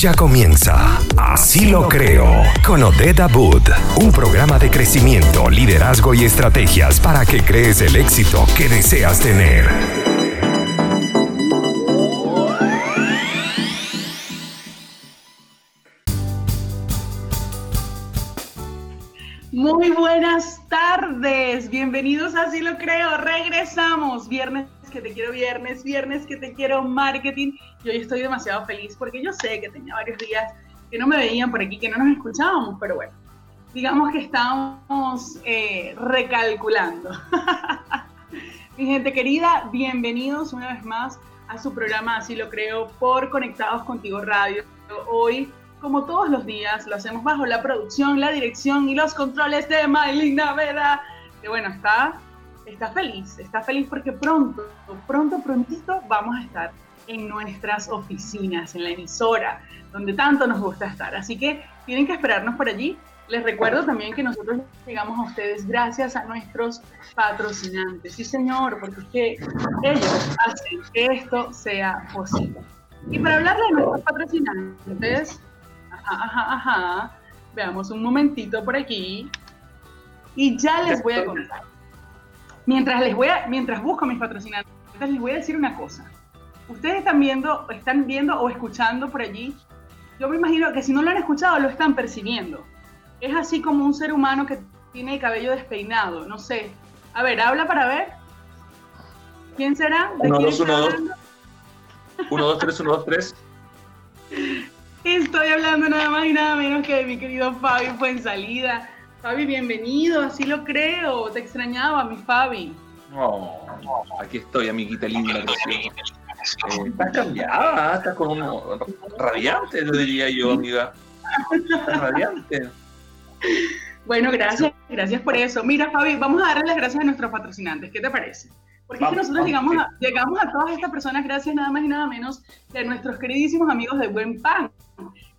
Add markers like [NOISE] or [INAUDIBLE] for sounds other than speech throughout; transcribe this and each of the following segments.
Ya comienza Así lo creo con Odeda Boot, un programa de crecimiento, liderazgo y estrategias para que crees el éxito que deseas tener. Muy buenas tardes, bienvenidos a Así lo creo, regresamos viernes que te quiero viernes, viernes que te quiero marketing. Y hoy estoy demasiado feliz porque yo sé que tenía varios días que no me veían por aquí, que no nos escuchábamos, pero bueno, digamos que estamos eh, recalculando. [LAUGHS] Mi gente querida, bienvenidos una vez más a su programa Así lo creo por Conectados Contigo Radio. Hoy, como todos los días, lo hacemos bajo la producción, la dirección y los controles de Maylin Naveda, que bueno, está está feliz, está feliz porque pronto, pronto, prontito vamos a estar en nuestras oficinas, en la emisora, donde tanto nos gusta estar. Así que tienen que esperarnos por allí. Les recuerdo también que nosotros llegamos a ustedes gracias a nuestros patrocinantes. Sí, señor, porque es que ellos hacen que esto sea posible. Y para hablarle de nuestros patrocinantes, ajá, ajá, ajá, veamos un momentito por aquí y ya les voy a contar. Mientras, les voy a, mientras busco mis patrocinantes, les voy a decir una cosa. Ustedes están viendo, están viendo o escuchando por allí. Yo me imagino que si no lo han escuchado, lo están percibiendo. Es así como un ser humano que tiene el cabello despeinado. No sé. A ver, habla para ver. ¿Quién será? ¿De uno, dos, uno, dos. Uno, dos, tres, uno, dos, tres. Estoy hablando nada más y nada menos que de mi querido Fabi salida. Fabi, bienvenido, así lo creo. Te extrañaba, mi Fabi. Oh, aquí estoy, amiguita linda. Eh, estás cambiada, estás con uno radiante, lo diría yo, amiga. radiante. Bueno, gracias, gracias por eso. Mira, Fabi, vamos a darle las gracias a nuestros patrocinantes. ¿Qué te parece? Porque es que nosotros llegamos a, llegamos a todas estas personas gracias nada más y nada menos que a nuestros queridísimos amigos de Buen Pan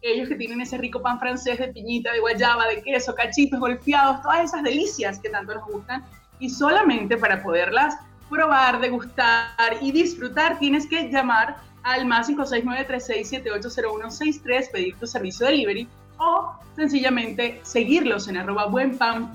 ellos que tienen ese rico pan francés de piñita, de guayaba, de queso, cachitos golpeados, todas esas delicias que tanto nos gustan. Y solamente para poderlas probar, degustar y disfrutar, tienes que llamar al más 569-36780163, pedir tu servicio de delivery o sencillamente seguirlos en arroba buenpan.cl.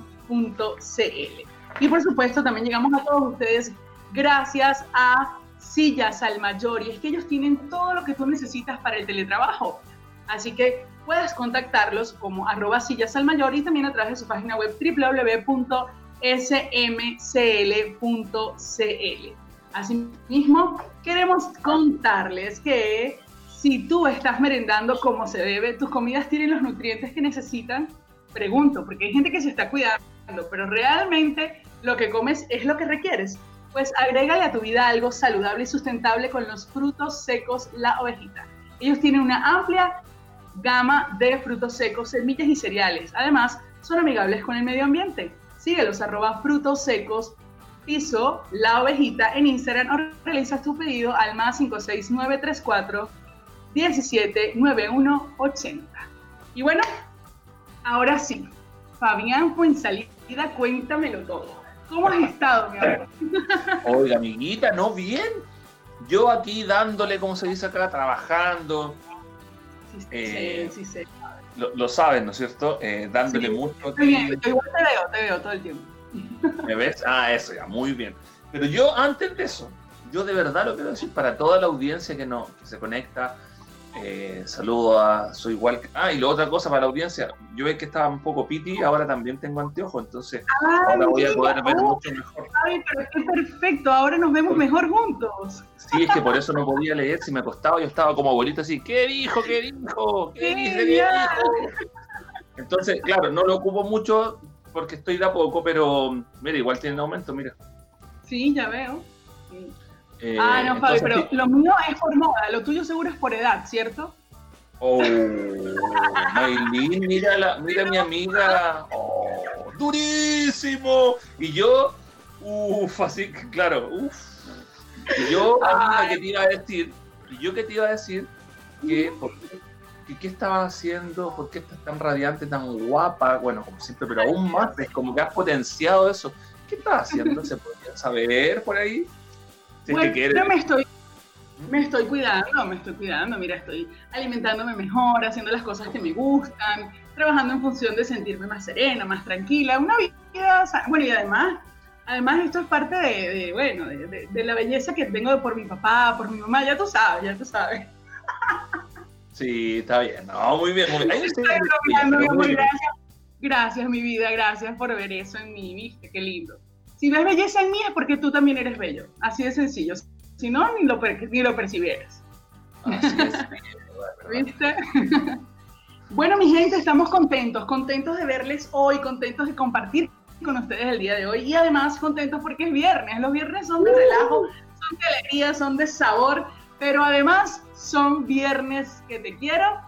Y por supuesto, también llegamos a todos ustedes gracias a Sillas al Mayor. Y es que ellos tienen todo lo que tú necesitas para el teletrabajo Así que puedes contactarlos como arroba sillas al mayor y también a través de su página web www.smcl.cl. Asimismo, queremos contarles que si tú estás merendando como se debe, tus comidas tienen los nutrientes que necesitan, pregunto, porque hay gente que se está cuidando, pero realmente lo que comes es lo que requieres. Pues agrégale a tu vida algo saludable y sustentable con los frutos secos La Ovejita. Ellos tienen una amplia gama de frutos secos, semillas y cereales. Además, son amigables con el medio ambiente. Síguelos arroba frutos secos piso la ovejita en Instagram o realiza tu pedido al más 56934 179180. Y bueno, ahora sí, Fabián Fuensalida, cuéntamelo todo. ¿Cómo has estado, mi amor? [LAUGHS] Oiga, amiguita, ¿no? Bien. Yo aquí dándole, como se dice acá, trabajando, eh, sí, sí, Lo, saben, ¿no es cierto? Eh, dándole mucho. igual te veo, te veo todo el tiempo. ¿Me ves? Ah, eso ya, muy bien. Pero yo, antes de eso, yo de verdad lo quiero decir para toda la audiencia que, no, que se conecta, eh, saludo a Soy igual. Ah, y la otra cosa para la audiencia, yo ve que estaba un poco piti, ahora también tengo anteojos, entonces ahora voy a poder ver mucho mejor. Ay, pero qué perfecto, ahora nos vemos mejor juntos. Sí, es que por eso no podía leer, si me costaba, yo estaba como abuelito así, ¿qué dijo? ¿Qué dijo? ¿Qué, dice? ¿Qué dijo? Entonces, claro, no lo ocupo mucho porque estoy de a poco, pero mira, igual tiene aumento, mira. Sí, ya veo. Eh, ah, no, Fabi, pero lo mío es por moda, lo tuyo seguro es por edad, ¿cierto? Oh, Maylin, mira, la, mira mi amiga. Oh, durísimo. Y yo, uff, así, claro, uff. Y yo, amiga, que te iba a decir, y yo que te iba a decir que, ¿qué estabas haciendo? ¿Por qué estás tan radiante, tan guapa? Bueno, como siempre, pero aún más, es como que has potenciado eso. ¿Qué estás haciendo? ¿Se podría saber por ahí? Bueno, yo me estoy, Me estoy cuidando, me estoy cuidando. Mira, estoy alimentándome mejor, haciendo las cosas que me gustan, trabajando en función de sentirme más serena, más tranquila. Una vida, bueno, y además, además esto es parte de, bueno, de, la belleza que tengo por mi papá, por mi mamá. Ya tú sabes, ya tú sabes. Sí, está bien. No, muy bien, muy bien. Estoy gracias. Gracias, mi vida, gracias por ver eso en mí, viste, qué lindo. Si ves belleza en mí es porque tú también eres bello. Así de sencillo. Si no, ni lo, ni lo percibieras. [LAUGHS] ¿Viste? bueno, mi gente, estamos contentos, contentos de verles hoy, contentos de compartir con ustedes el día de hoy y además contentos porque es viernes. Los viernes son de relajo, son de alegría, son de sabor, pero además son viernes que te quiero,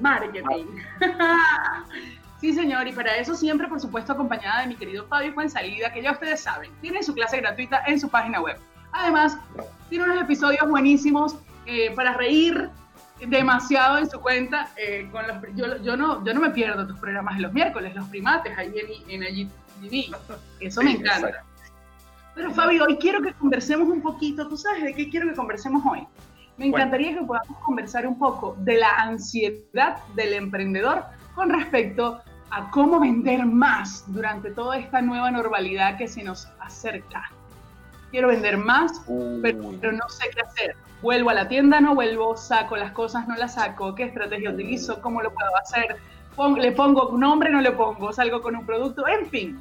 marketing. [LAUGHS] Sí, señor, y para eso siempre, por supuesto, acompañada de mi querido Fabio Fuensalida, que ya ustedes saben, tiene su clase gratuita en su página web. Además, tiene unos episodios buenísimos eh, para reír demasiado en su cuenta. Eh, con los, yo, yo, no, yo no me pierdo tus programas de los miércoles, los primates, ahí en, en IGTV. Eso me encanta. Pero Fabio, hoy quiero que conversemos un poquito. ¿Tú sabes de qué quiero que conversemos hoy? Me encantaría que podamos conversar un poco de la ansiedad del emprendedor con respecto a cómo vender más durante toda esta nueva normalidad que se nos acerca quiero vender más, pero, no sé qué hacer. Vuelvo a la tienda, no vuelvo, saco las cosas, no las saco, qué estrategia utilizo, cómo lo puedo hacer, le pongo un nombre, no le pongo, salgo con un producto, en fin.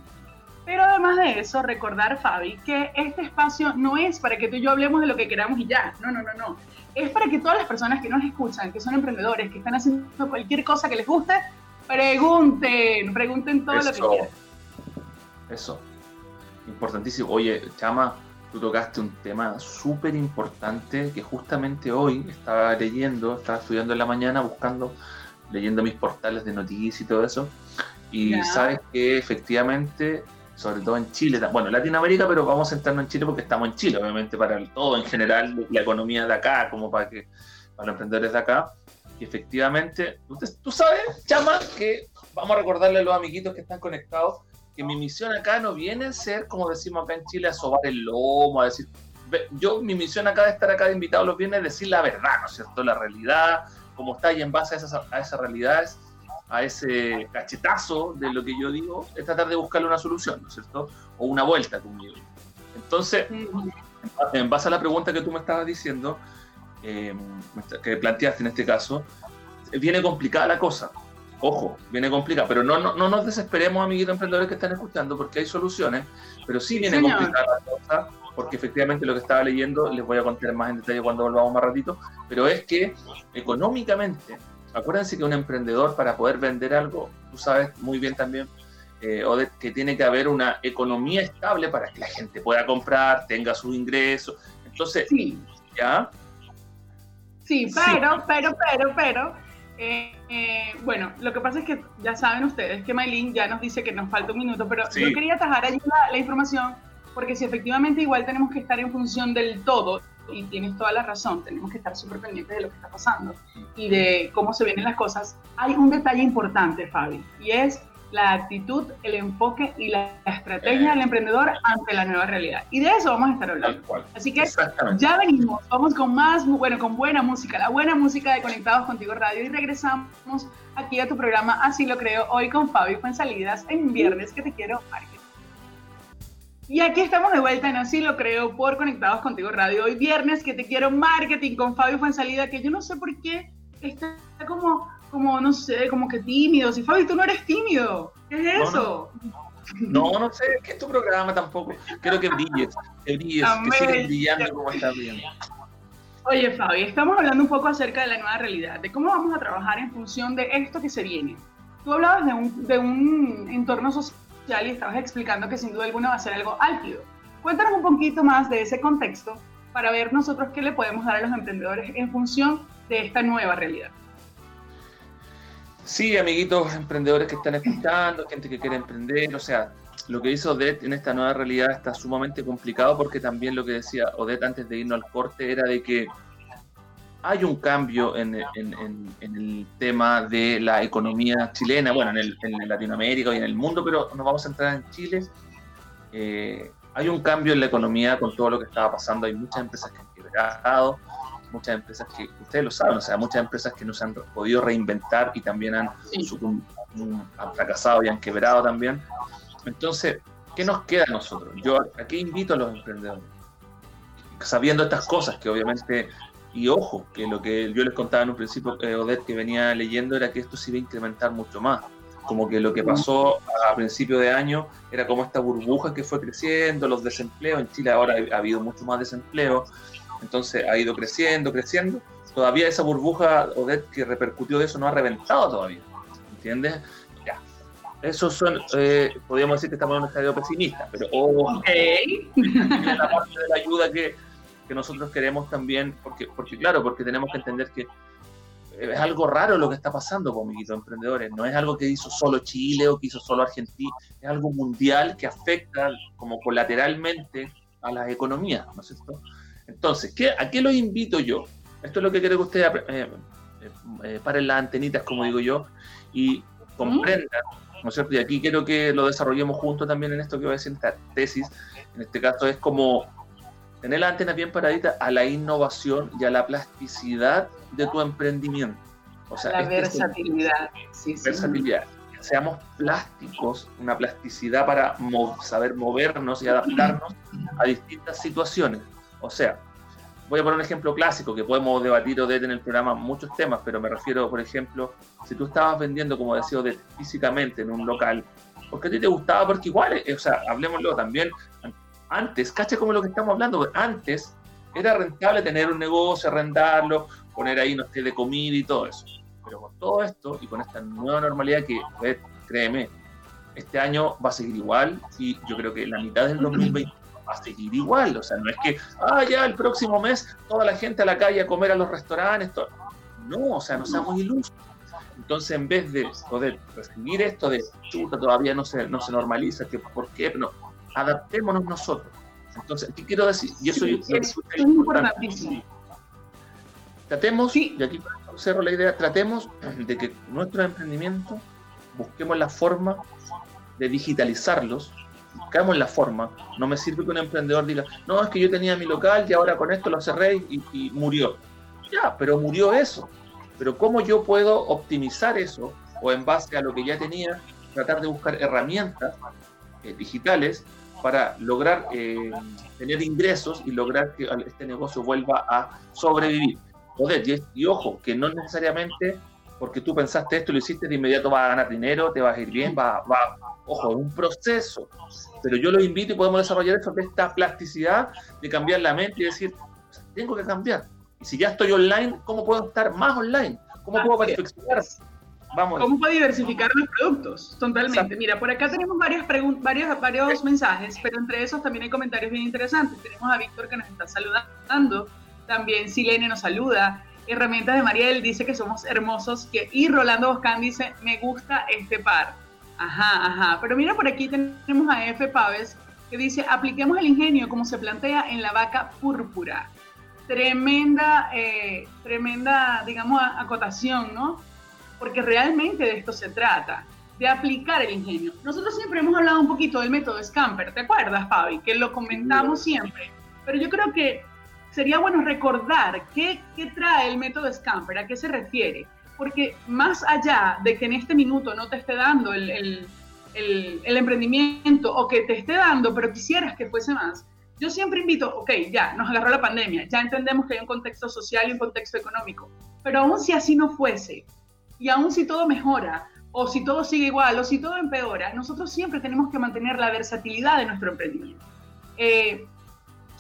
Pero además de eso, recordar, Fabi, que este espacio no es para que tú y yo hablemos de lo que queramos y ya. No, no, no, no. Es para que todas las personas que nos escuchan, que son emprendedores, que están haciendo cualquier cosa que les guste, pregunten, pregunten todo lo que quieran. Eso. Importantísimo. Oye, Chama, tú tocaste un tema súper importante que justamente hoy estaba leyendo, estaba estudiando en la mañana, buscando, leyendo mis portales de noticias y todo eso. Y sabes que efectivamente, sobre todo en Chile, bueno, Latinoamérica, pero vamos a centrarnos en Chile porque estamos en Chile, obviamente, para el todo en general, la economía de acá, como para que para los emprendedores de acá. Y efectivamente, tú sabes, Chama, que vamos a recordarle a los amiguitos que están conectados que mi misión acá no viene a ser, como decimos acá en Chile, a sobar el lomo, a decir, yo mi misión acá de estar acá de invitado los viene es decir la verdad, ¿no es cierto? La realidad, como está y en base a esas, a esas realidades, a ese cachetazo de lo que yo digo, es tratar de buscarle una solución, ¿no es cierto? O una vuelta conmigo. Entonces, en base a la pregunta que tú me estabas diciendo, eh, que planteaste en este caso, viene complicada la cosa ojo, viene complicado, pero no, no, no nos desesperemos, amiguitos emprendedores que están escuchando, porque hay soluciones, pero sí viene complicada la cosa, porque efectivamente lo que estaba leyendo, les voy a contar más en detalle cuando volvamos más ratito, pero es que económicamente, acuérdense que un emprendedor para poder vender algo, tú sabes muy bien también, eh, que tiene que haber una economía estable para que la gente pueda comprar, tenga sus ingresos. Entonces, sí. ¿ya? Sí, pero, pero, pero, pero, eh, eh, bueno, lo que pasa es que ya saben ustedes que Maylin ya nos dice que nos falta un minuto, pero yo quería atajar allí la, información porque si efectivamente igual tenemos que estar en función del todo, y tienes toda la razón, tenemos que estar súper pendientes de lo que está pasando y de cómo se vienen las cosas, hay un detalle importante, Fabi, y es la actitud, el enfoque y la estrategia del emprendedor ante la nueva realidad. Y de eso vamos a estar hablando. Así que ya venimos, vamos con más, bueno, con buena música, la buena música de Conectados Contigo Radio y regresamos aquí a tu programa Así lo creo, hoy con Fabio Salidas en Viernes que te quiero marketing. Y aquí estamos de vuelta en Así lo creo por Conectados Contigo Radio. Hoy viernes que te quiero marketing con Fabio Fuensalida, que yo no sé por qué está como como, no sé, como que tímido. Si Fabi, tú no eres tímido. ¿Qué es eso? No, no, sé, que es tu programa tampoco. Quiero que brilles, que brilles, que sigas brillando como estás viendo. Oye, Fabi, estamos hablando un poco acerca de la nueva realidad, de cómo vamos a trabajar en función de esto que se viene. Tú hablabas de un, de un entorno social y estabas explicando que sin duda alguna va a ser algo álgido. Cuéntanos un poquito más de ese contexto para ver nosotros qué le podemos dar a los emprendedores en función de esta nueva realidad. Sí, amiguitos emprendedores que están escuchando, gente que quiere emprender, o sea, lo que hizo Odette en esta nueva realidad está sumamente complicado porque también lo que decía Odette antes de irnos al corte era de que hay un cambio en, el tema de la economía chilena, bueno, en, en, Latinoamérica y en el mundo, pero nos vamos a entrar en Chile. Eh, hay un cambio en la economía con todo lo que estaba pasando, hay muchas empresas que han quebrado, muchas empresas que, ustedes lo saben, o sea, muchas empresas que no se han podido reinventar y también han, han fracasado y han quebrado también. Entonces, ¿qué nos queda a nosotros? Yo aquí invito a los emprendedores, sabiendo estas cosas que obviamente, y ojo, que lo que yo les contaba en un principio, eh, Odette, que venía leyendo, era que esto se iba a incrementar mucho más. Como que lo que pasó a principio de año era como esta burbuja que fue creciendo, los desempleos. En Chile ahora ha habido mucho más desempleo, entonces ha ido creciendo, creciendo. Todavía esa burbuja, Odette, que repercutió de eso, no ha reventado todavía. ¿Entiendes? Ya. Eso son, eh, podríamos decir que estamos en un estadio pesimista, pero ojo, okay. la parte de la ayuda que, que nosotros queremos también, porque, porque claro, porque tenemos que entender que es algo raro lo que está pasando con Miquito Emprendedores. No es algo que hizo solo Chile o que hizo solo Argentina, es algo mundial que afecta como colateralmente a las economías, ¿no es cierto? Entonces, ¿qué, ¿a qué los invito yo? Esto es lo que quiero que ustedes eh, eh, eh, paren las antenitas, como digo yo, y comprendan, ¿no es cierto? Y aquí quiero que lo desarrollemos juntos también en esto que voy a decir, esta tesis. En este caso es como tener la antena bien paradita a la innovación y a la plasticidad de tu emprendimiento. O sea, la este versatilidad. sí, versatilidad. Seamos plásticos, una plasticidad para saber movernos y adaptarnos a distintas situaciones. O sea, voy a poner un ejemplo clásico que podemos debatir o en el programa muchos temas, pero me refiero, por ejemplo, si tú estabas vendiendo, como decía, de, físicamente en un local, porque a ti te gustaba, porque igual, eh, o sea, hablemoslo también, antes, cacha como lo que estamos hablando, antes era rentable tener un negocio, arrendarlo, poner ahí, no sé, de comida y todo eso. Pero con todo esto y con esta nueva normalidad que, créeme, este año va a seguir igual y yo creo que la mitad del [CLEARS THROAT] 2020 va a seguir igual. O sea, no es que, ah, ya el próximo mes toda la gente a la calle a comer a los restaurantes. No, o sea, no seamos ilusos. Entonces, en vez de poder recibir esto de chuta, todavía no se, no se normaliza, que por qué, no, adaptémonos nosotros. Entonces, ¿qué quiero decir? Y eso es, es importantísimo. Tratemos, y aquí cerro la idea, tratemos de que nuestros emprendimientos busquemos la forma de digitalizarlos, buscamos la forma. No me sirve que un emprendedor diga, no, es que yo tenía mi local y ahora con esto lo cerré y, y murió. Ya, pero murió eso. Pero ¿cómo yo puedo optimizar eso o en base a lo que ya tenía, tratar de buscar herramientas eh, digitales para lograr eh, tener ingresos y lograr que este negocio vuelva a sobrevivir. Poder, y, ojo, que no necesariamente porque tú pensaste esto y lo hiciste de inmediato vas a ganar dinero, te vas a ir bien, va, va, ojo, es un proceso. Pero yo los invito y podemos desarrollar eso, de esta plasticidad de cambiar la mente y decir, tengo que cambiar. Y si ya estoy online, ¿cómo puedo estar más online? ¿Cómo puedo perfeccionar? ¿Cómo puede diversificar los productos? Totalmente. Mira, por acá tenemos varias varios, varios mensajes, pero entre esos también hay comentarios bien interesantes. Tenemos a Víctor que nos está saludando, también Silene nos saluda, Herramientas de Mariel dice que somos hermosos, que, y Rolando Boscán dice, me gusta este par. Ajá, ajá. Pero mira, por aquí tenemos a F. Paves que dice, apliquemos el ingenio como se plantea en la vaca púrpura. Tremenda, eh, tremenda, digamos, acotación, ¿no? porque realmente de esto se trata, de aplicar el ingenio. Nosotros siempre hemos hablado un poquito del método Scamper, ¿te acuerdas, Fabi? Que lo comentamos siempre, pero yo creo que sería bueno recordar qué, qué trae el método Scamper, a qué se refiere, porque más allá de que en este minuto no te esté dando el, el, el, emprendimiento o que te esté dando, pero quisieras que fuese más, yo siempre invito, ok, ya, nos agarró la pandemia, ya entendemos que hay un contexto social y un contexto económico, pero aún si así no fuese, y aún si todo mejora, o si todo sigue igual, o si todo empeora, nosotros siempre tenemos que mantener la versatilidad de nuestro emprendimiento. Eh,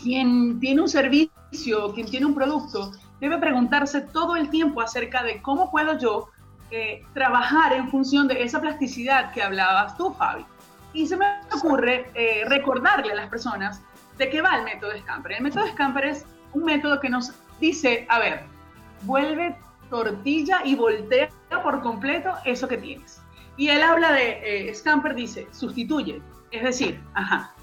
quien tiene un servicio, quien tiene un producto, debe preguntarse todo el tiempo acerca de cómo puedo yo eh, trabajar en función de esa plasticidad que hablabas tú, Fabi. Y se me ocurre eh, recordarle a las personas de qué va el método Scamper. El método Scamper es un método que nos dice, a ver, vuelve tortilla y voltea por completo eso que tienes. Y él habla de, eh, Scamper dice, sustituye. Es decir, ajá,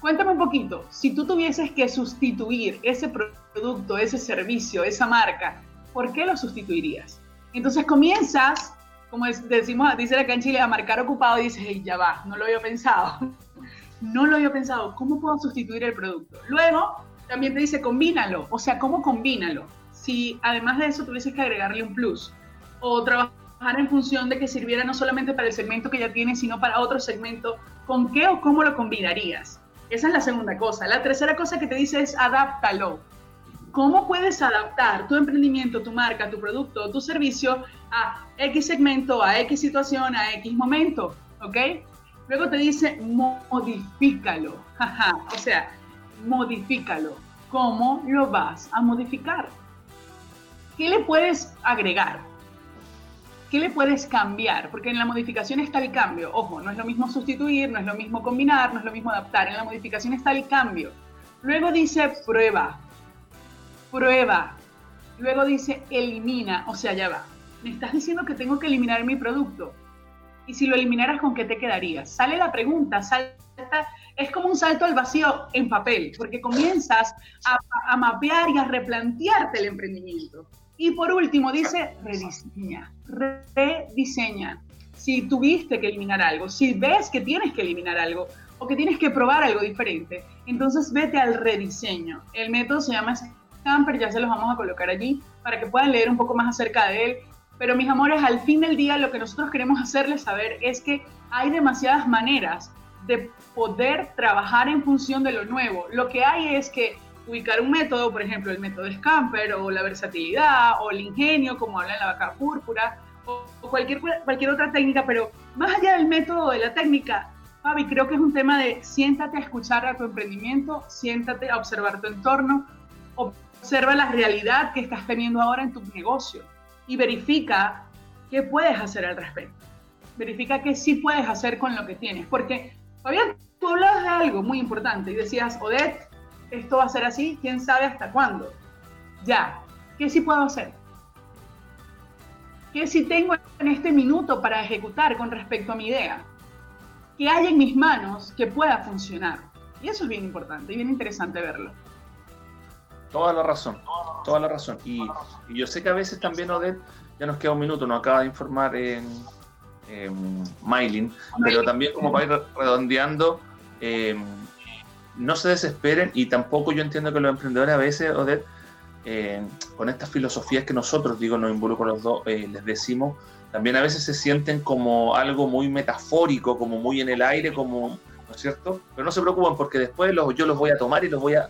cuéntame un poquito, si tú tuvieses que sustituir ese producto, ese servicio, esa marca, ¿por qué lo sustituirías? Entonces comienzas, como decimos, dice acá en a marcar ocupado y dices, hey, ya va, no lo había pensado. [LAUGHS] no lo había pensado, ¿cómo puedo sustituir el producto? Luego también te dice, combínalo, o sea, ¿cómo combínalo? si además de eso tuvieses que agregarle un plus o trabajar en función de que sirviera no solamente para el segmento que ya tienes, sino para otro segmento, ¿con qué o cómo lo combinarías? Esa es la segunda cosa. La tercera cosa que te dice es adáptalo. ¿Cómo puedes adaptar tu emprendimiento, tu marca, tu producto, tu servicio a X segmento, a X situación, a X momento? ¿Ok? Luego te dice modifícalo. o sea, modifícalo. ¿Cómo lo vas a modificar? ¿Qué le puedes agregar? ¿Qué le puedes cambiar? Porque en la modificación está el cambio. Ojo, no es lo mismo sustituir, no es lo mismo combinar, no es lo mismo adaptar. En la modificación está el cambio. Luego dice prueba. Prueba. Luego dice elimina. O sea, ya va. Me estás diciendo que tengo que eliminar mi producto. Y si lo eliminaras, ¿con qué te quedarías? Sale la pregunta, salta, es como un salto al vacío en papel, porque comienzas a, a mapear y a replantearte el emprendimiento. Y por último, dice rediseña, rediseña. Si tuviste que eliminar algo, si ves que tienes que eliminar algo o que tienes que probar algo diferente, entonces vete al rediseño. El método se llama Scamper, ya se los vamos a colocar allí para que puedan leer un poco más acerca de él. Pero mis amores, al fin del día lo que nosotros queremos hacerles saber es que hay demasiadas maneras de poder trabajar en función de lo nuevo. Lo que hay es que ubicar un método, por ejemplo, el método Scamper o la versatilidad o el ingenio, como habla en la vaca púrpura, o, cualquier, cualquier otra técnica, pero más allá del método de la técnica, Fabi, creo que es un tema de siéntate a escuchar a tu emprendimiento, siéntate a observar tu entorno, observa la realidad que estás teniendo ahora en tu negocio y verifica qué puedes hacer al respecto. Verifica qué sí puedes hacer con lo que tienes, porque Fabián, tú hablabas de algo muy importante y decías, Odette, esto va a ser así, quién sabe hasta cuándo. Ya, ¿qué sí puedo hacer? ¿Qué sí tengo en este minuto para ejecutar con respecto a mi idea? ¿Qué hay en mis manos que pueda funcionar? Y eso es bien importante y bien interesante verlo. Toda la razón, toda la razón. Y, yo sé que a veces también, Odette, ya nos queda un minuto, nos acaba de informar en, en pero también como para ir redondeando, eh, no se desesperen y tampoco yo entiendo que los emprendedores a veces, Odette, eh, con estas filosofías que nosotros, digo, nos involucro los dos, eh, les decimos, también a veces se sienten como algo muy metafórico, como muy en el aire, como, ¿no es cierto? Pero no se preocupen porque después los, yo los voy a tomar y los voy a,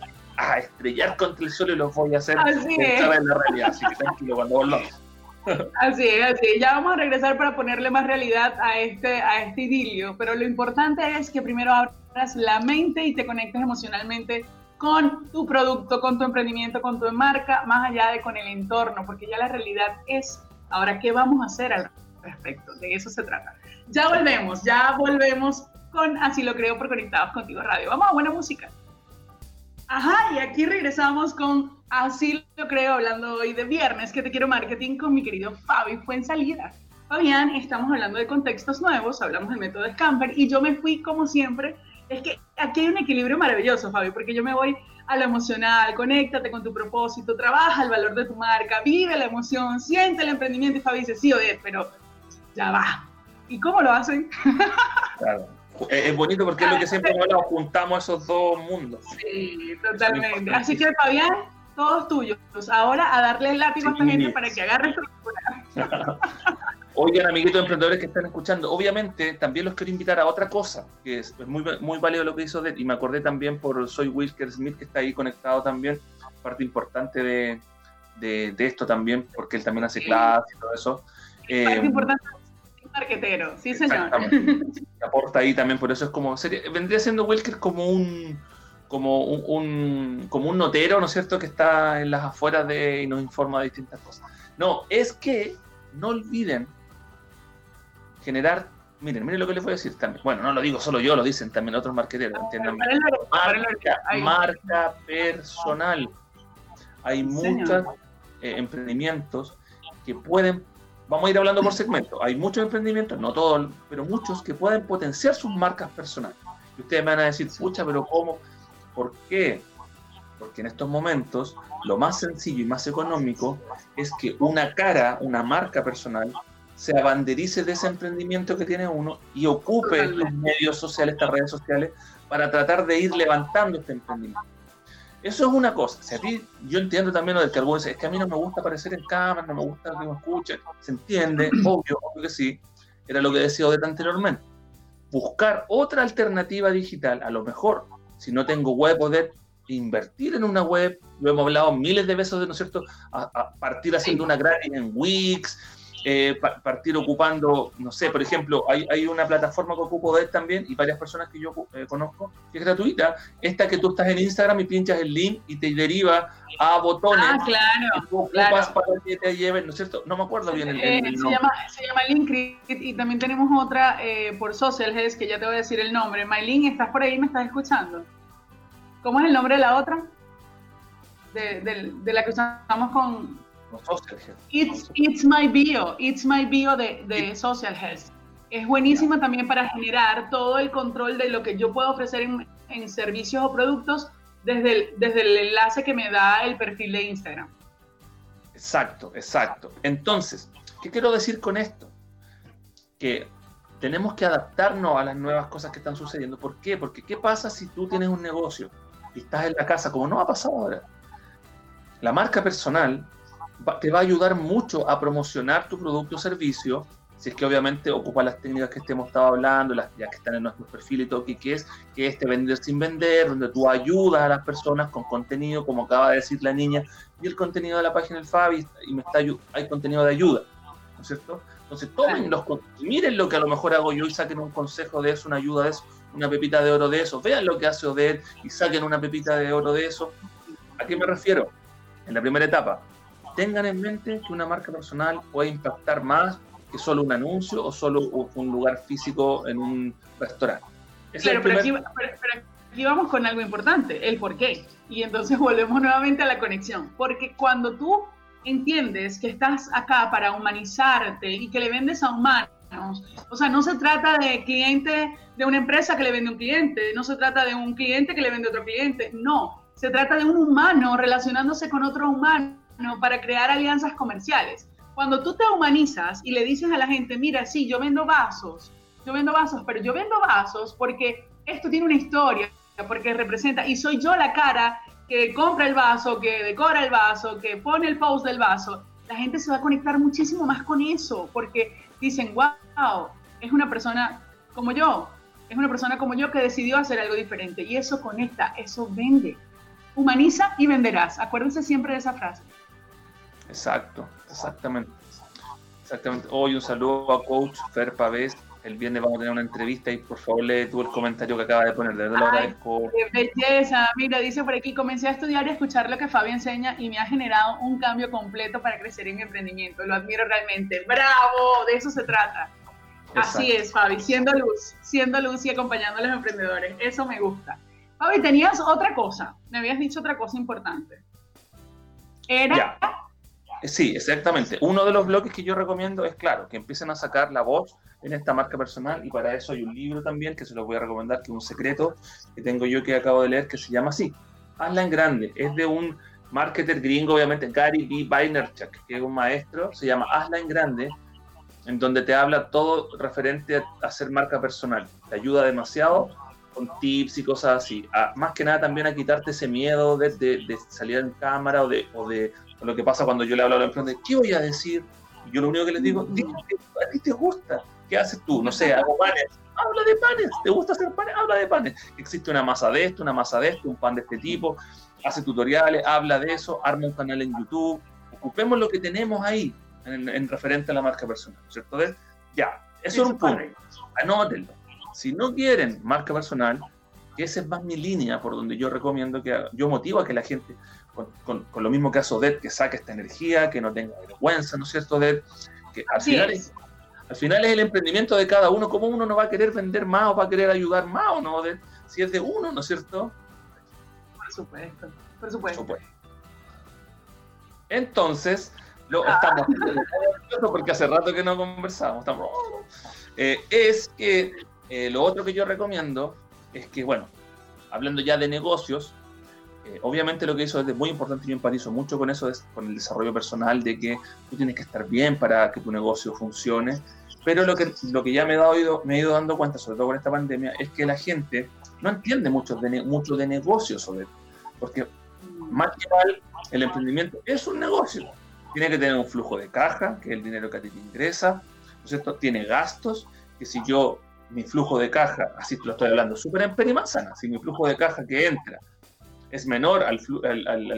estrellar contra el suelo y los voy a hacer en la realidad. Así que tranquilo, cuando volvamos. Así es, así Ya vamos a regresar para ponerle más realidad a este, a este idilio, pero lo importante es que primero abras la mente y te conectes emocionalmente con tu producto, con tu emprendimiento, con tu marca, más allá de con el entorno, porque ya la realidad es, ahora, ¿qué vamos a hacer al respecto? De eso se trata. Ya volvemos, ya volvemos con Así lo creo por Conectados Contigo Radio. Vamos a buena música. Ajá, y aquí regresamos con Así lo creo, hablando hoy de viernes, que te quiero marketing con mi querido Fabi salida. Fabián, estamos hablando de contextos nuevos, hablamos del método de Scamper y yo me fui como siempre. Es que aquí hay un equilibrio maravilloso, Fabi, porque yo me voy a lo emocional, conéctate con tu propósito, trabaja el valor de tu marca, vive la emoción, siente el emprendimiento y Fabi dice, sí, Odette, pero ya va. ¿Y cómo lo hacen? [LAUGHS] Claro es bonito porque es lo que siempre hablado, juntamos esos dos mundos. Sí, totalmente. Así que Fabián, todos tuyos. Ahora a darle el látigo a esta gente para que agarre su [LAUGHS] Oigan, amiguitos emprendedores que están escuchando, obviamente también los quiero invitar a otra cosa, que es muy, muy válido lo que hizo y me acordé también por Soy Wilker Smith, que está ahí conectado también, parte importante de, de, esto también, porque él también hace clases y todo eso. Parte eh, importante marquetero, sí señor. [LAUGHS] Aporta ahí también, por eso es como, vendría siendo Wilker como un como un, como un notero, ¿no es cierto?, que está en las afueras de, y nos informa de distintas cosas. No, es que no olviden generar, miren, miren lo que les voy a decir también. Bueno, no lo digo solo yo, lo dicen también otros marqueteros, entiendan. Marca, marca personal. Hay muchos eh, emprendimientos que pueden vamos a ir hablando por segmento. Hay muchos emprendimientos, no todos, pero muchos que pueden potenciar sus marcas personales. Y ustedes me van a decir, pucha, pero ¿cómo? ¿Por qué? Porque en estos momentos lo más sencillo y más económico es que una cara, una marca personal, se abanderice de ese emprendimiento que tiene uno y ocupe los medios sociales, estas redes sociales, para tratar de ir levantando este emprendimiento. Eso es una cosa. Si a ti, yo entiendo también lo del que algunos es que a mí no me gusta aparecer en cámara, no me gusta que me escuchen. Se entiende, [CLEARS THROAT] obvio, obvio que sí. Era lo que decía Odette anteriormente. Buscar otra alternativa digital, a lo mejor, si no tengo web, Odette, invertir en una web, lo hemos hablado miles de veces, ¿no es cierto? A, partir haciendo una gratis en Wix, eh, partir ocupando, no sé, por ejemplo, hay, hay una plataforma que ocupo de también y varias personas que yo eh, conozco, que es gratuita, esta que tú estás en Instagram y pinchas el link y te deriva a botones ah, claro, que tú ocupas para que te lleven, ¿no es cierto? No me acuerdo bien el, eh, se, llama, se llama Linkrit y también tenemos otra por Social Health, que ya te voy a decir el nombre. Maylin, ¿estás por ahí? ¿Me estás escuchando? ¿Cómo es el nombre de la otra? De, de, de la que usamos con, Social Health. It's, My Bio, It's My Bio de, Social Health. Es buenísima también para generar todo el control de lo que yo puedo ofrecer en, servicios o productos desde el, desde el enlace que me da el perfil de Instagram. Exacto, exacto. Entonces, ¿qué quiero decir con esto? Que tenemos que adaptarnos a las nuevas cosas que están sucediendo. ¿Por qué? Porque ¿qué pasa si tú tienes un negocio y estás en la casa, como no ha pasado ahora? La marca personal te va a ayudar mucho a promocionar tu producto o servicio, si es que obviamente ocupa las técnicas que estemos estado hablando, las ya que están en nuestro perfil y todo, que, es, que este vender sin vender, donde tú ayudas a las personas con contenido, como acaba de decir la niña, y el contenido de la página del Fabi, y me está, hay contenido de ayuda, ¿no es cierto? Entonces tomen los miren lo que a lo mejor hago yo y saquen un consejo de eso, una ayuda de eso, una pepita de oro de eso, vean lo que hace Odette y saquen una pepita de oro de eso. ¿A qué me refiero? En la primera etapa, tengan en mente que una marca personal puede impactar más que solo un anuncio o solo un lugar físico en un restaurante. Claro, pero, aquí, vamos con algo importante, el por qué. Y entonces [LAUGHS] volvemos nuevamente a la conexión. Porque cuando tú entiendes que estás acá para humanizarte y que le vendes a humanos, o sea, no se trata de cliente de una empresa que le vende a un cliente, no se trata de un cliente que le vende a otro cliente, no, se trata de un humano relacionándose con otro humano para crear alianzas comerciales. Cuando tú te humanizas y le dices a la gente, mira, sí, yo vendo vasos, yo vendo vasos, pero yo vendo vasos porque esto tiene una historia, porque representa, y soy yo la cara que compra el vaso, que decora el vaso, que pone el post del vaso, la gente se va a conectar muchísimo más con eso, porque dicen, wow, es una persona como yo, es una persona como yo que decidió hacer algo diferente, y eso conecta, eso vende. Humaniza y venderás. Acuérdense siempre de esa frase. Exacto, exactamente. Exactamente. Hoy un saludo a Coach Fer Pavés. El viernes vamos a tener una entrevista y por favor lee tú el comentario que acaba de poner. De verdad lo agradezco. Qué belleza. Mira, dice por aquí, comencé a estudiar y a escuchar lo que Fabi enseña y me ha generado un cambio completo para crecer en mi emprendimiento. Lo admiro realmente. ¡Bravo! De eso se trata. Así es, Fabi, siendo luz, siendo luz y acompañando a los emprendedores. Eso me gusta. Fabi, tenías otra cosa. Me habías dicho otra cosa importante. Era Sí, exactamente. Uno de los bloques que yo recomiendo es, claro, que empiecen a sacar la voz en esta marca personal y para eso hay un libro también que se los voy a recomendar, que es un secreto que tengo yo que acabo de leer, que se llama así, Hazla en Grande. Es de un marketer gringo, obviamente, Gary B. Vaynerchuk, que es un maestro, se llama Hazla en Grande, en donde te habla todo referente a hacer marca personal. Te ayuda demasiado con tips y cosas así. más que nada también a quitarte ese miedo de, salir en cámara o de lo que pasa cuando yo le hablo a los emprendedores, ¿qué voy a decir? Y yo lo único que les digo, dime que a ti te gusta. ¿Qué haces tú? No sé, [LAUGHS] hago panes. Habla de panes. ¿Te gusta hacer panes? Habla de panes. Existe una masa de esto, una masa de esto, un pan de este tipo. Hace tutoriales, habla de eso, arma un canal en YouTube. Ocupemos lo que tenemos ahí en, referente a la marca personal, ¿cierto? Ya, eso es un punto. Anótenlo. Si no quieren marca personal, que esa es más mi línea por donde yo recomiendo que yo motivo a que la gente con, lo mismo que hace Odette, que saque esta energía, que no tenga vergüenza, ¿no es cierto, Odette? Que al final, es. al final es el emprendimiento de cada uno, cómo uno no va a querer vender más o va a querer ayudar más o no, Odette, si es de uno, ¿no es cierto? Por supuesto, por supuesto. Entonces, lo ah. estamos porque hace rato que no conversamos, estamos, eh, es que eh, lo otro que yo recomiendo es que, bueno, hablando ya de negocios, eh, obviamente lo que hizo es muy importante, yo empatizo mucho con eso, es con el desarrollo personal, de que tú tienes que estar bien para que tu negocio funcione, pero lo que, lo que ya me he, dado, me he ido dando cuenta, sobre todo con esta pandemia, es que la gente no entiende mucho de, mucho de negocios sobre porque Más que mal, el emprendimiento es un negocio. Tiene que tener un flujo de caja, que es el dinero que a ti te ingresa. ¿no Tiene gastos, que si yo, mi flujo de caja, así lo estoy hablando, súper en perimanzana, si mi flujo de caja que entra es menor al,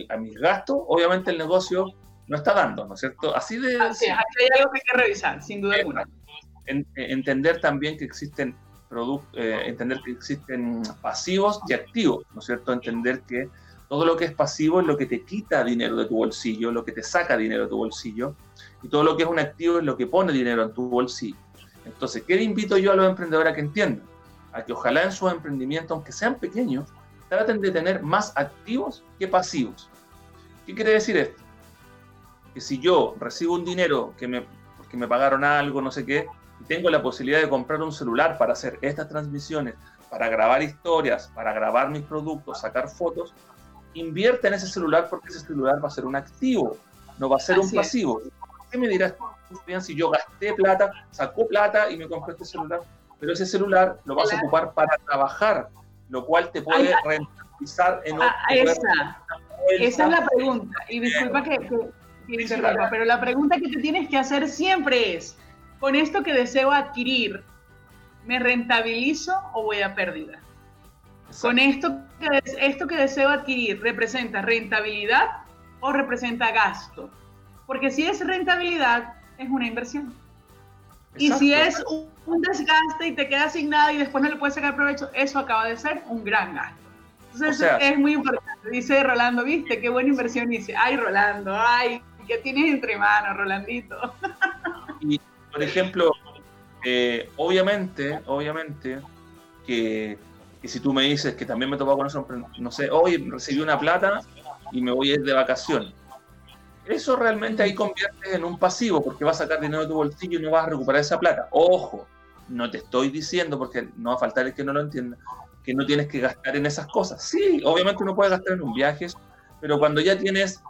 a mis gastos, obviamente el negocio no está dando, ¿no es cierto? Así de... Así hay algo que hay que revisar, sin duda alguna. entender también que existen eh, entender que existen pasivos y activos, ¿no es cierto? Entender que todo lo que es pasivo es lo que te quita dinero de tu bolsillo, lo que te saca dinero de tu bolsillo, y todo lo que es un activo es lo que pone dinero en tu bolsillo. Entonces, ¿qué le invito yo a los emprendedores a que entiendan? A que ojalá en sus emprendimientos, aunque sean pequeños, traten de tener más activos que pasivos. ¿Qué quiere decir esto? Que si yo recibo un dinero que me, porque me pagaron algo, no sé qué, y tengo la posibilidad de comprar un celular para hacer estas transmisiones, para grabar historias, para grabar mis productos, sacar fotos, invierte en ese celular porque ese celular va a ser un activo, no va a ser un pasivo. ¿Qué me dirás si yo gasté plata, sacó plata y me compré este celular? Pero ese celular lo vas a ocupar para trabajar, lo cual te puede rentabilizar en ah, esa, esa es la pregunta. Y disculpa que, interrumpa, pero la pregunta que te tienes que hacer siempre es, con esto que deseo adquirir, ¿me rentabilizo o voy a pérdida? Con esto que, esto que deseo adquirir, ¿representa rentabilidad o representa gasto? Porque si es rentabilidad, es una inversión. Y si es un, desgaste y te queda sin nada y después no le puedes sacar provecho, eso acaba de ser un gran gasto. Entonces es muy importante. Dice Rolando, ¿viste? Qué buena inversión dice. Ay, Rolando, ay, ¿qué tienes entre manos, Rolandito? Y, por ejemplo, eh, obviamente, obviamente, que, que, si tú me dices que también me tocó con eso, no sé, hoy recibí una plata y me voy a ir de vacaciones eso realmente ahí convierte en un pasivo porque vas a sacar dinero de tu bolsillo y no vas a recuperar esa plata. Ojo, no te estoy diciendo, porque no va a faltar el que no lo entienda, que no tienes que gastar en esas cosas. Sí, obviamente uno puede gastar en un viaje, pero cuando ya tienes,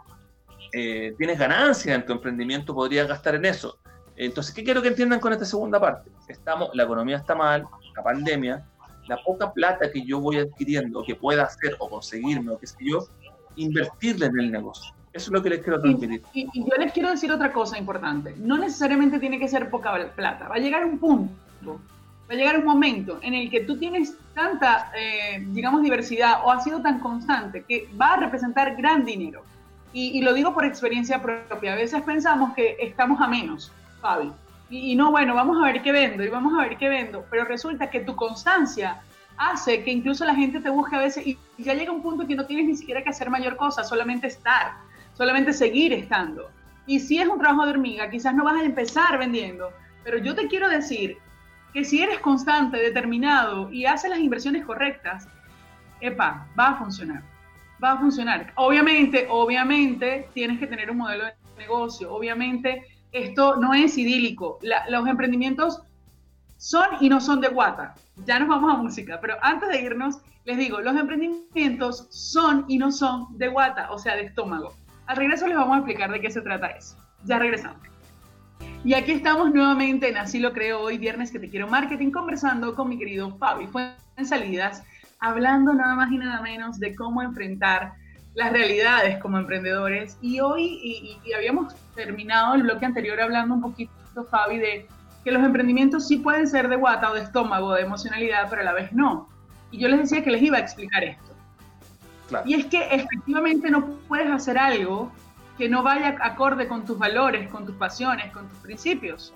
eh, tienes ganancia en tu emprendimiento, podrías gastar en eso. Entonces, ¿qué quiero que entiendan con esta segunda parte? Estamos, la economía está mal, la pandemia, la poca plata que yo voy adquiriendo, que pueda hacer o conseguirme o qué sé yo, invertirla en el negocio eso es lo que les quiero transmitir. Y, yo les quiero decir otra cosa importante. No necesariamente tiene que ser poca plata. Va a llegar un punto, va a llegar un momento en el que tú tienes tanta, eh, digamos, diversidad o has sido tan constante que va a representar gran dinero. Y, lo digo por experiencia propia. A veces pensamos que estamos a menos, Fabi. Y, y no, bueno, vamos a ver qué vendo y vamos a ver qué vendo. Pero resulta que tu constancia hace que incluso la gente te busque a veces y ya llega un punto que no tienes ni siquiera que hacer mayor cosa, solamente estar solamente seguir estando. Y si es un trabajo de hormiga, quizás no vas a empezar vendiendo, pero yo te quiero decir que si eres constante, determinado y haces las inversiones correctas, epa, va a funcionar. Va a funcionar. Obviamente, obviamente tienes que tener un modelo de negocio. Obviamente esto no es idílico. los emprendimientos son y no son de guata. Ya nos vamos a música, pero antes de irnos, les digo, los emprendimientos son y no son de guata, o sea, de estómago. Al regreso les vamos a explicar de qué se trata eso. Ya regresamos. Y aquí estamos nuevamente en Así lo creo hoy, viernes que te quiero marketing, conversando con mi querido Fabi. Fue en salidas, hablando nada más y nada menos de cómo enfrentar las realidades como emprendedores. Y hoy, y, habíamos terminado el bloque anterior hablando un poquito, Fabi, de que los emprendimientos sí pueden ser de guata o de estómago, de emocionalidad, pero a la vez no. Y yo les decía que les iba a explicar esto. Y es que efectivamente no puedes hacer algo que no vaya acorde con tus valores, con tus pasiones, con tus principios.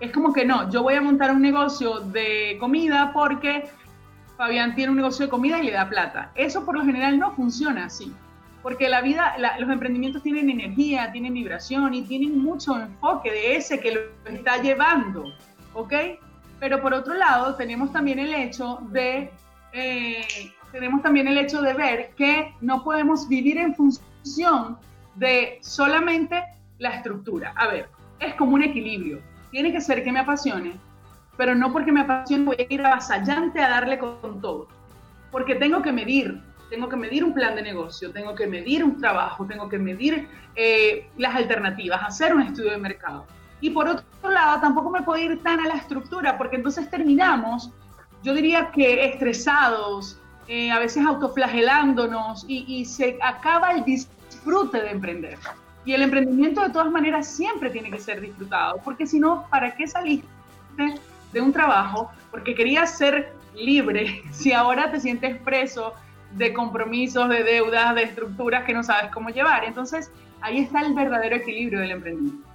Es como que no, yo voy a montar un negocio de comida porque Fabián tiene un negocio de comida y le da plata. Eso por lo general no funciona así, porque la vida, los emprendimientos tienen energía, tienen vibración y tienen mucho enfoque de ese que lo está llevando, ¿ok? Pero por otro lado, tenemos también el hecho de eh, tenemos también el hecho de ver que no podemos vivir en función de solamente la estructura. A ver, es como un equilibrio. Tiene que ser que me apasione, pero no porque me apasione voy a ir avasallante a darle con todo. Porque tengo que medir, tengo que medir un plan de negocio, tengo que medir un trabajo, tengo que medir eh, las alternativas, hacer un estudio de mercado. Y por otro lado, tampoco me puedo ir tan a la estructura, porque entonces terminamos, yo diría que estresados, eh, a veces autoflagelándonos y, y se acaba el disfrute de emprender. Y el emprendimiento de todas maneras siempre tiene que ser disfrutado, porque si no, ¿para qué saliste de un trabajo? Porque querías ser libre, [LAUGHS] si ahora te sientes preso de compromisos, de deudas, de estructuras que no sabes cómo llevar. Entonces, ahí está el verdadero equilibrio del emprendimiento.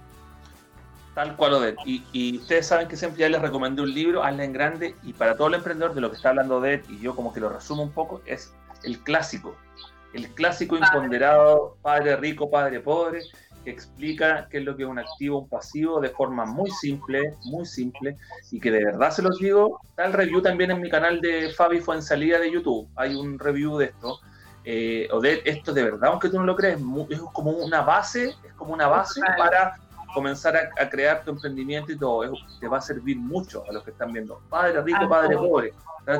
Tal cual, Odette. Y, y, ustedes saben que siempre ya les recomendé un libro, Hazla en Grande, y para todo el emprendedor de lo que está hablando Odette, y yo como que lo resumo un poco, es el clásico. El clásico imponderado, padre rico, padre pobre, que explica qué es lo que es un activo, un pasivo, de forma muy simple, muy simple, y que de verdad se los digo, está el review también en mi canal de Fabi Fuensalida de YouTube, hay un review de esto, eh, o de esto de verdad, aunque tú no lo crees, es como una base, es como una base para comenzar a, crear tu emprendimiento y todo, te va a servir mucho a los que están viendo, padre rico, padre pobre, para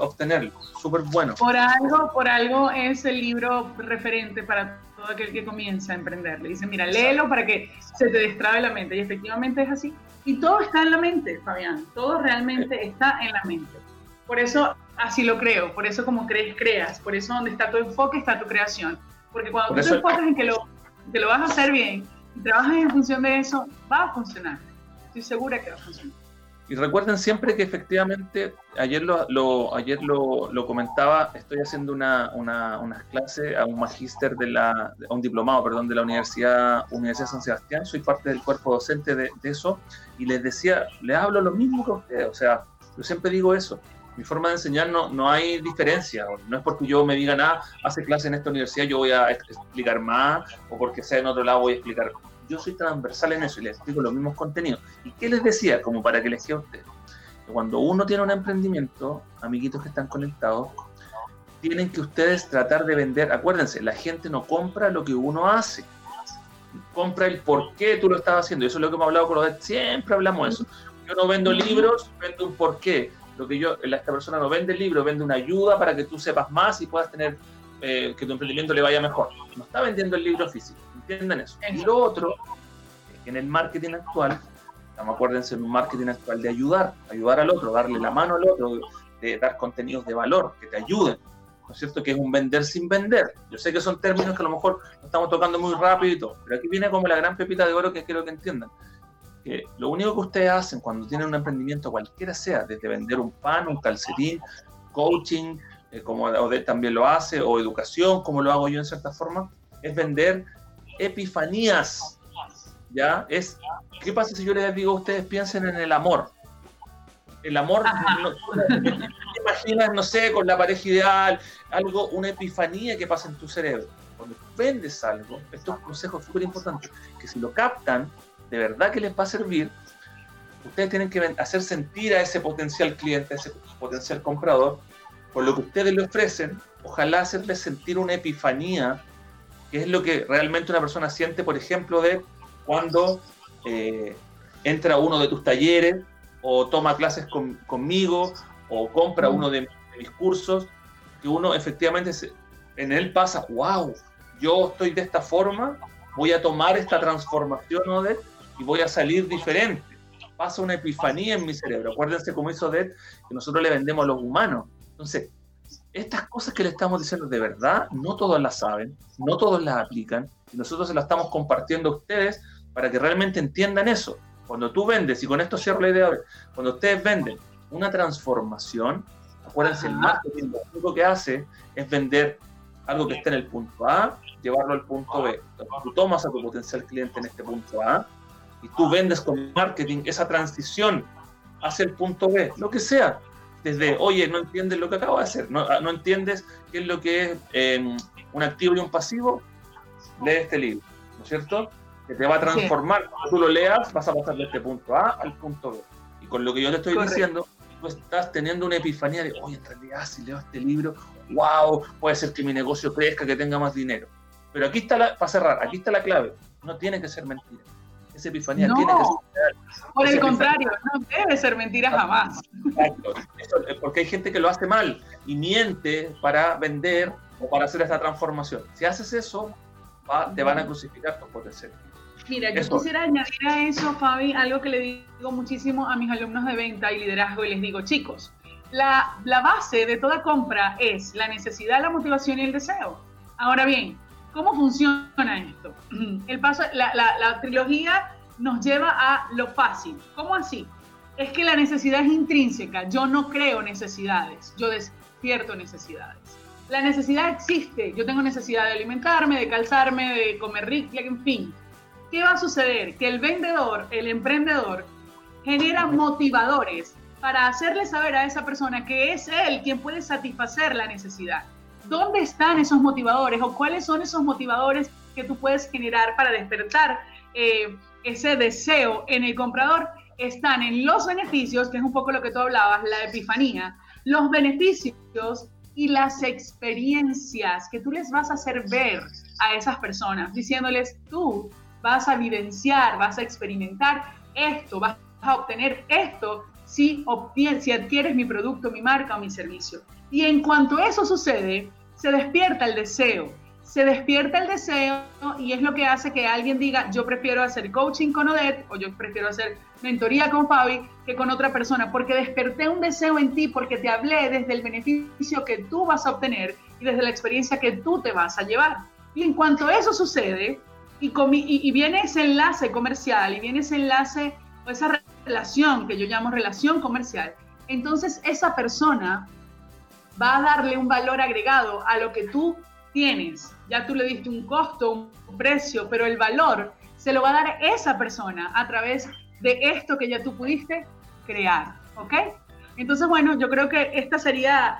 obtenerlo, súper bueno. Por algo, por algo es el libro referente para todo aquel que comienza a emprender. Le dice, mira, léelo para que se te destrabe la mente. Y efectivamente es así. Y todo está en la mente, Fabián. Todo realmente está en la mente. Por eso así lo creo. Por eso como crees, creas. Por eso donde está tu enfoque está tu creación. Porque cuando tú te enfocas en que lo, que lo vas a hacer bien y trabajas en función de eso, va a funcionar. Estoy segura que va a funcionar. Y recuerden siempre que efectivamente, ayer lo, ayer lo, lo, comentaba, estoy haciendo una, una, unas clases a un magíster de la, a un diplomado, perdón, de la Universidad, Universidad San Sebastián, soy parte del cuerpo docente de, de, eso, y les decía, les hablo lo mismo que ustedes, o sea, yo siempre digo eso, mi forma de enseñar no, no hay diferencia, no es porque yo me diga nada, hace clase en esta universidad, yo voy a explicar más, o porque sea en otro lado voy a explicar yo soy transversal en eso y les explico los mismos contenidos. ¿Y qué les decía? Como para que les quede a ustedes. Cuando uno tiene un emprendimiento, amiguitos que están conectados, tienen que ustedes tratar de vender. Acuérdense, la gente no compra lo que uno hace, compra el por qué tú lo estás haciendo. Eso es lo que hemos hablado con los siempre hablamos de eso. Yo no vendo libros, vendo un por qué. Lo que yo, esta persona no vende el libro, vende una ayuda para que tú sepas más y puedas tener eh, que tu emprendimiento le vaya mejor. No está vendiendo el libro físico entiendan eso. Y lo otro es que en el marketing actual, acuérdense en un marketing actual de ayudar, ayudar al otro, darle la mano al otro, de dar contenidos de valor que te ayuden. ¿No es cierto? Que es un vender sin vender. Yo sé que son términos que a lo mejor estamos tocando muy rápido y todo, pero aquí viene como la gran pepita de oro que quiero que entiendan. Lo único que ustedes hacen cuando tienen un emprendimiento, cualquiera sea, desde vender un pan, un calcetín, coaching, eh, como también lo hace, o educación, como lo hago yo en cierta forma, es vender epifanías. ¿Ya? Es, ¿qué pasa si yo les digo a ustedes piensen en el amor? El amor, no, imaginas, no sé, con la pareja ideal, algo, una epifanía que pasa en tu cerebro. Cuando vendes algo, estos consejos súper importantes, que si lo captan, de verdad que les va a servir, ustedes tienen que hacer sentir a ese potencial cliente, a ese potencial comprador, por lo que ustedes le ofrecen, ojalá hacerles sentir una epifanía que es lo que realmente una persona siente, por ejemplo, de cuando eh, entra a uno de tus talleres o toma clases conmigo o compra uno de, mis cursos, que uno efectivamente en él pasa, wow, yo estoy de esta forma, voy a tomar esta transformación Odette y voy a salir diferente. Pasa una epifanía en mi cerebro. Acuérdense como hizo Odette, que nosotros le vendemos a los humanos. Entonces, estas cosas que le estamos diciendo de verdad, no todos las saben, no todos las aplican, y nosotros se las estamos compartiendo a ustedes para que realmente entiendan eso. Cuando tú vendes, y con esto cierro la idea, cuando ustedes venden una transformación, acuérdense, el marketing lo único que hace es vender algo que esté en el punto A, llevarlo al punto B. Entonces, tú tomas a tu potencial cliente en este punto A y tú vendes con marketing esa transición hacia el punto B, lo que sea, desde, oye, no entiendes lo que acabo de hacer, no, no entiendes qué es lo que es em, un activo y un pasivo, lee este libro, ¿no es cierto? Que te va a transformar. Cuando tú lo leas, vas a pasar de este punto A al punto B. Y con lo que yo te estoy diciendo, tú estás teniendo una epifanía de, oye, en realidad, si leo este libro, wow, puede ser que mi negocio crezca, que tenga más dinero. Pero aquí está la, para cerrar, aquí está la clave. No tiene que ser mentira. Esa epifanía tiene que ser Por el contrario, no debe ser mentira jamás. Exacto. porque hay gente que lo hace mal y miente para vender o para hacer esta transformación. Si haces eso, te van a crucificar por potencial. Mira, yo quisiera añadir a eso, Fabi, algo que le digo muchísimo a mis alumnos de venta y liderazgo y les digo, chicos, la, la base de toda compra es la necesidad, la motivación y el deseo. Ahora bien, ¿cómo funciona esto? [CLEARS THROAT] El paso, la, la, la trilogía nos lleva a lo fácil. ¿Cómo así? Es que la necesidad es intrínseca. Yo no creo necesidades, yo despierto necesidades. La necesidad existe. Yo tengo necesidad de alimentarme, de calzarme, de comer rico, en fin. ¿Qué va a suceder? Que el vendedor, el emprendedor, genera motivadores para hacerle saber a esa persona que es él quien puede satisfacer la necesidad. ¿Dónde están esos motivadores o cuáles son esos motivadores que tú puedes generar para despertar eh, ese deseo en el comprador? Están en los beneficios, que es un poco lo que tú hablabas, la epifanía, los beneficios y las experiencias que tú les vas a hacer ver a esas personas, diciéndoles, tú vas a vivenciar, vas a experimentar esto, vas a obtener esto si, si adquieres mi producto, mi marca o mi servicio. Y en cuanto eso sucede, se despierta el deseo, se despierta el deseo y es lo que hace que alguien diga, yo prefiero hacer coaching con Odette o yo prefiero hacer mentoría con Fabi que con otra persona, porque desperté un deseo en ti, porque te hablé desde el beneficio que tú vas a obtener y desde la experiencia que tú te vas a llevar. Y en cuanto eso sucede, y, y, viene ese enlace comercial, y viene ese enlace, o esa relación que yo llamo relación comercial, entonces esa persona va a darle un valor agregado a lo que tú tienes. Ya tú le diste un costo, un precio, pero el valor se lo va a dar esa persona a través de esto que ya tú pudiste crear, ¿ok? Entonces, bueno, yo creo que esta sería,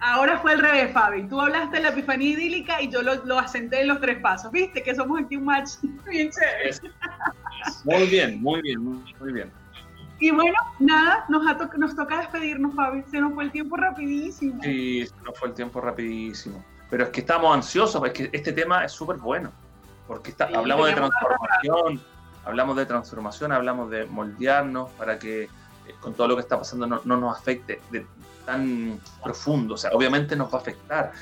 ahora fue el revés, Fabi. Tú hablaste de la epifanía idílica y yo lo, lo asenté en los tres pasos, ¿viste? Que somos aquí un match [LAUGHS] bien chévere. Muy bien, muy bien, muy bien. Y bueno, nada, nos, nos toca despedirnos, Fabi. Se nos fue el tiempo rapidísimo. Sí, se nos fue el tiempo rapidísimo. Pero es que estamos ansiosos, porque este tema es súper bueno. Porque está, hablamos de transformación, hablamos de transformación, hablamos de moldearnos para que eh, con todo lo que está pasando no, nos afecte de tan profundo. O sea, obviamente nos va a afectar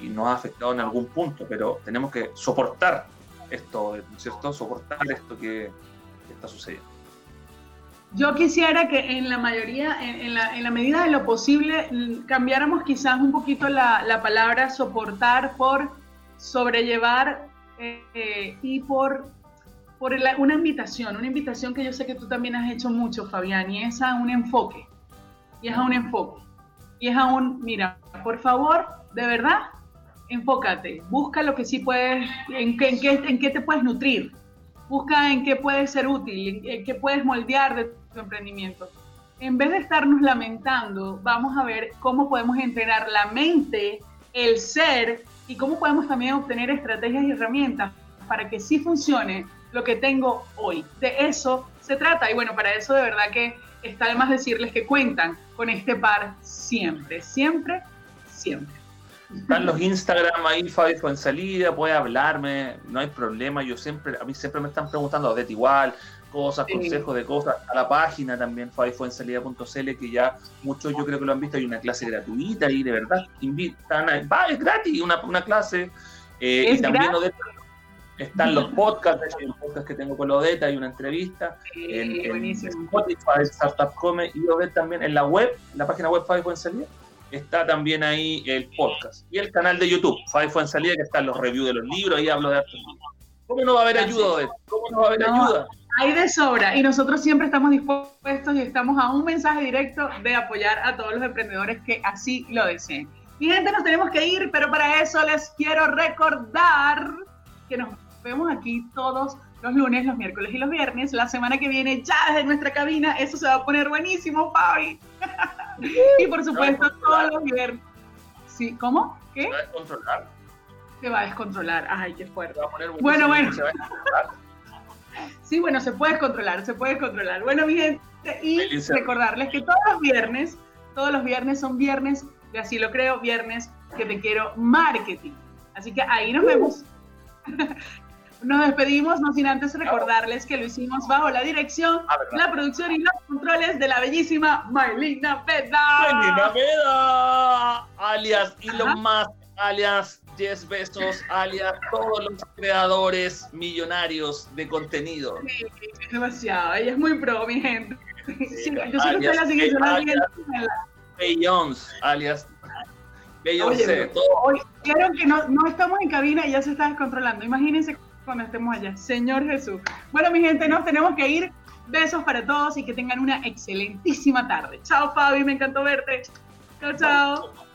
y nos ha afectado en algún punto, pero tenemos que soportar esto, ¿cierto? Soportar esto que, está sucediendo. Yo quisiera que en la mayoría, en, la, en, la, medida de lo posible, cambiáramos quizás un poquito la, la palabra soportar por sobrellevar eh, y por por una invitación, una invitación que yo sé que tú también has hecho mucho, Fabián, y es a un enfoque. Y es a un enfoque. Y es a un, mira, por favor, de verdad, enfócate. Busca lo que sí puedes, en qué, en qué, te puedes nutrir. Busca en qué puedes ser útil, en qué puedes moldear de tu emprendimiento. En vez de estarnos lamentando, vamos a ver cómo podemos entrenar la mente, el ser y cómo podemos también obtener estrategias y herramientas para que sí funcione lo que tengo hoy. De eso se trata. Y bueno, para eso de verdad que está de más decirles que cuentan con este par siempre, siempre, siempre. Están los Instagram ahí, Fabi salida, puede hablarme, no hay problema. Yo siempre, a mí siempre me están preguntando, de igual, cosas, consejos de cosas. A la página también, fabifuensalida.cl, que ya muchos yo creo que lo han visto. Hay una clase gratuita y de verdad invitan a. Va, es gratis, una, una clase. Eh, y también están los podcasts, hay un podcast que tengo con Odeta, hay una entrevista en, Spotify, Startup Come y Odeta también en la web, en la página web Five en Salida, está también ahí el podcast y el canal de YouTube, Five en Salida, que están los reviews de los libros, ahí hablo de hartos ¿Cómo no va a haber ayuda? ¿Cómo no va a haber ayuda? Hay de sobra y nosotros siempre estamos dispuestos y estamos a un mensaje directo de apoyar a todos los emprendedores que así lo deseen. Mi gente, nos tenemos que ir, pero para eso les quiero recordar que nos vemos aquí todos los lunes, los miércoles y los viernes. La semana que viene ya desde nuestra cabina, eso se va a poner buenísimo, Fabi. [LAUGHS] y por supuesto, todos los viernes. Sí, ¿cómo? ¿Qué? Se va a descontrolar. Se va a descontrolar. Ay, qué fuerte. bueno, bueno. Sí, bueno, se puede controlar, se puede controlar. Bueno, mi gente, y recordarles que todos los viernes, todos los viernes son viernes de Así lo creo, viernes que te quiero marketing. Así que ahí nos vemos. [LAUGHS] Nos despedimos, no sin antes recordarles que lo hicimos bajo la dirección, ah, la producción y los controles de la bellísima Marlina Peda. Marlina Peda, alias Elon Musk, alias Jess Besos, alias todos los creadores millonarios de contenido. Sí, demasiado, ella es muy pro, mi gente. Sí, yo siempre la siguiente, Beyoncé, alias Beyoncé. Claro que no, no estamos en cabina y ya se está descontrolando. Imagínense cuando estemos allá. Señor Jesús. Bueno, mi gente, nos tenemos que ir. Besos para todos y que tengan una excelentísima tarde. Chao, Fabi, me encantó verte. Chao, chao.